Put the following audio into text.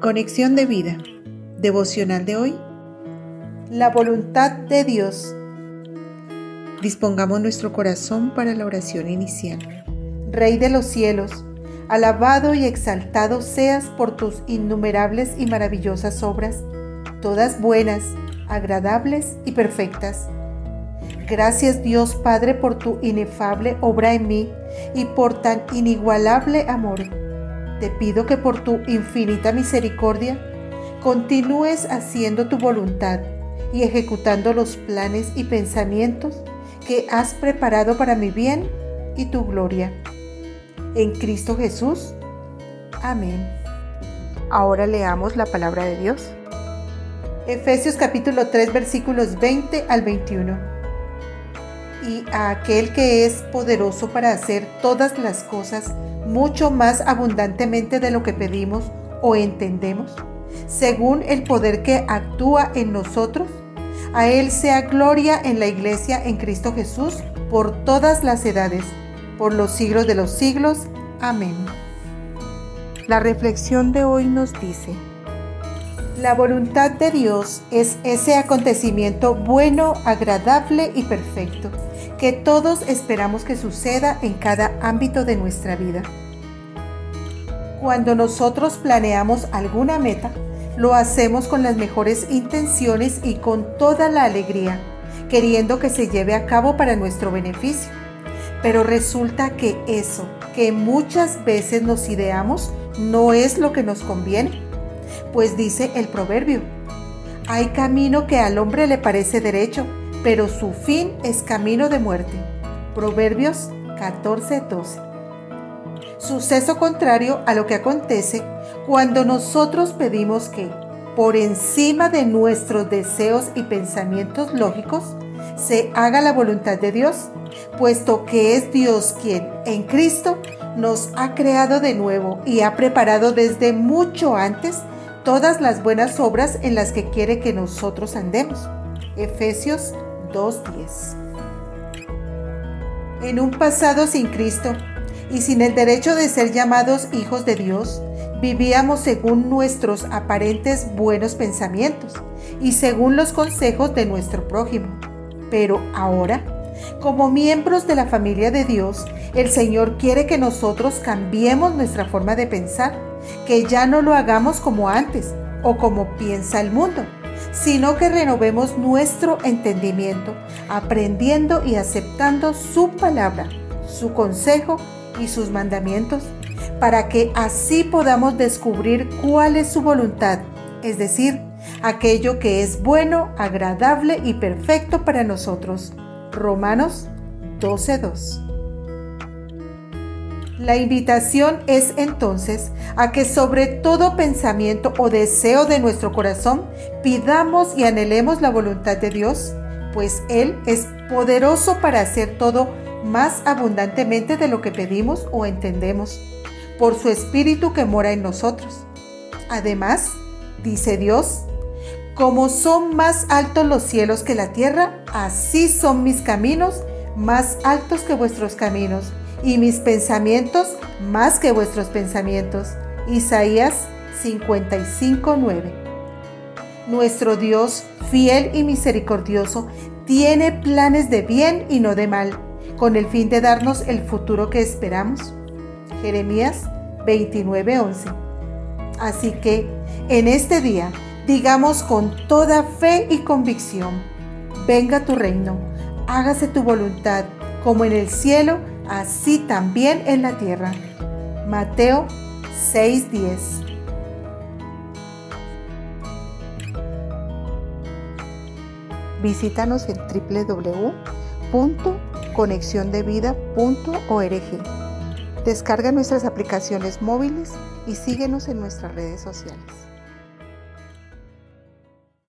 Conexión de vida. Devocional de hoy. La voluntad de Dios. Dispongamos nuestro corazón para la oración inicial. Rey de los cielos, alabado y exaltado seas por tus innumerables y maravillosas obras, todas buenas, agradables y perfectas. Gracias Dios Padre por tu inefable obra en mí y por tan inigualable amor te pido que por tu infinita misericordia continúes haciendo tu voluntad y ejecutando los planes y pensamientos que has preparado para mi bien y tu gloria. En Cristo Jesús. Amén. Ahora leamos la palabra de Dios. Efesios capítulo 3 versículos 20 al 21. Y a aquel que es poderoso para hacer todas las cosas mucho más abundantemente de lo que pedimos o entendemos, según el poder que actúa en nosotros. A Él sea gloria en la Iglesia en Cristo Jesús por todas las edades, por los siglos de los siglos. Amén. La reflexión de hoy nos dice, la voluntad de Dios es ese acontecimiento bueno, agradable y perfecto que todos esperamos que suceda en cada ámbito de nuestra vida. Cuando nosotros planeamos alguna meta, lo hacemos con las mejores intenciones y con toda la alegría, queriendo que se lleve a cabo para nuestro beneficio. Pero resulta que eso que muchas veces nos ideamos no es lo que nos conviene. Pues dice el proverbio, hay camino que al hombre le parece derecho, pero su fin es camino de muerte. Proverbios 14:12. Suceso contrario a lo que acontece cuando nosotros pedimos que, por encima de nuestros deseos y pensamientos lógicos, se haga la voluntad de Dios, puesto que es Dios quien, en Cristo, nos ha creado de nuevo y ha preparado desde mucho antes todas las buenas obras en las que quiere que nosotros andemos. Efesios 2.10. En un pasado sin Cristo y sin el derecho de ser llamados hijos de Dios, vivíamos según nuestros aparentes buenos pensamientos y según los consejos de nuestro prójimo. Pero ahora, como miembros de la familia de Dios, el Señor quiere que nosotros cambiemos nuestra forma de pensar, que ya no lo hagamos como antes o como piensa el mundo sino que renovemos nuestro entendimiento, aprendiendo y aceptando su palabra, su consejo y sus mandamientos, para que así podamos descubrir cuál es su voluntad, es decir, aquello que es bueno, agradable y perfecto para nosotros. Romanos 12.2 la invitación es entonces a que sobre todo pensamiento o deseo de nuestro corazón pidamos y anhelemos la voluntad de Dios, pues Él es poderoso para hacer todo más abundantemente de lo que pedimos o entendemos, por su Espíritu que mora en nosotros. Además, dice Dios, como son más altos los cielos que la tierra, así son mis caminos más altos que vuestros caminos y mis pensamientos más que vuestros pensamientos. Isaías 55:9. Nuestro Dios, fiel y misericordioso, tiene planes de bien y no de mal, con el fin de darnos el futuro que esperamos. Jeremías 29:11. Así que, en este día, digamos con toda fe y convicción, venga tu reino, hágase tu voluntad, como en el cielo, así también en la tierra. Mateo 6:10 Visítanos en www.conexiondevida.org. Descarga nuestras aplicaciones móviles y síguenos en nuestras redes sociales.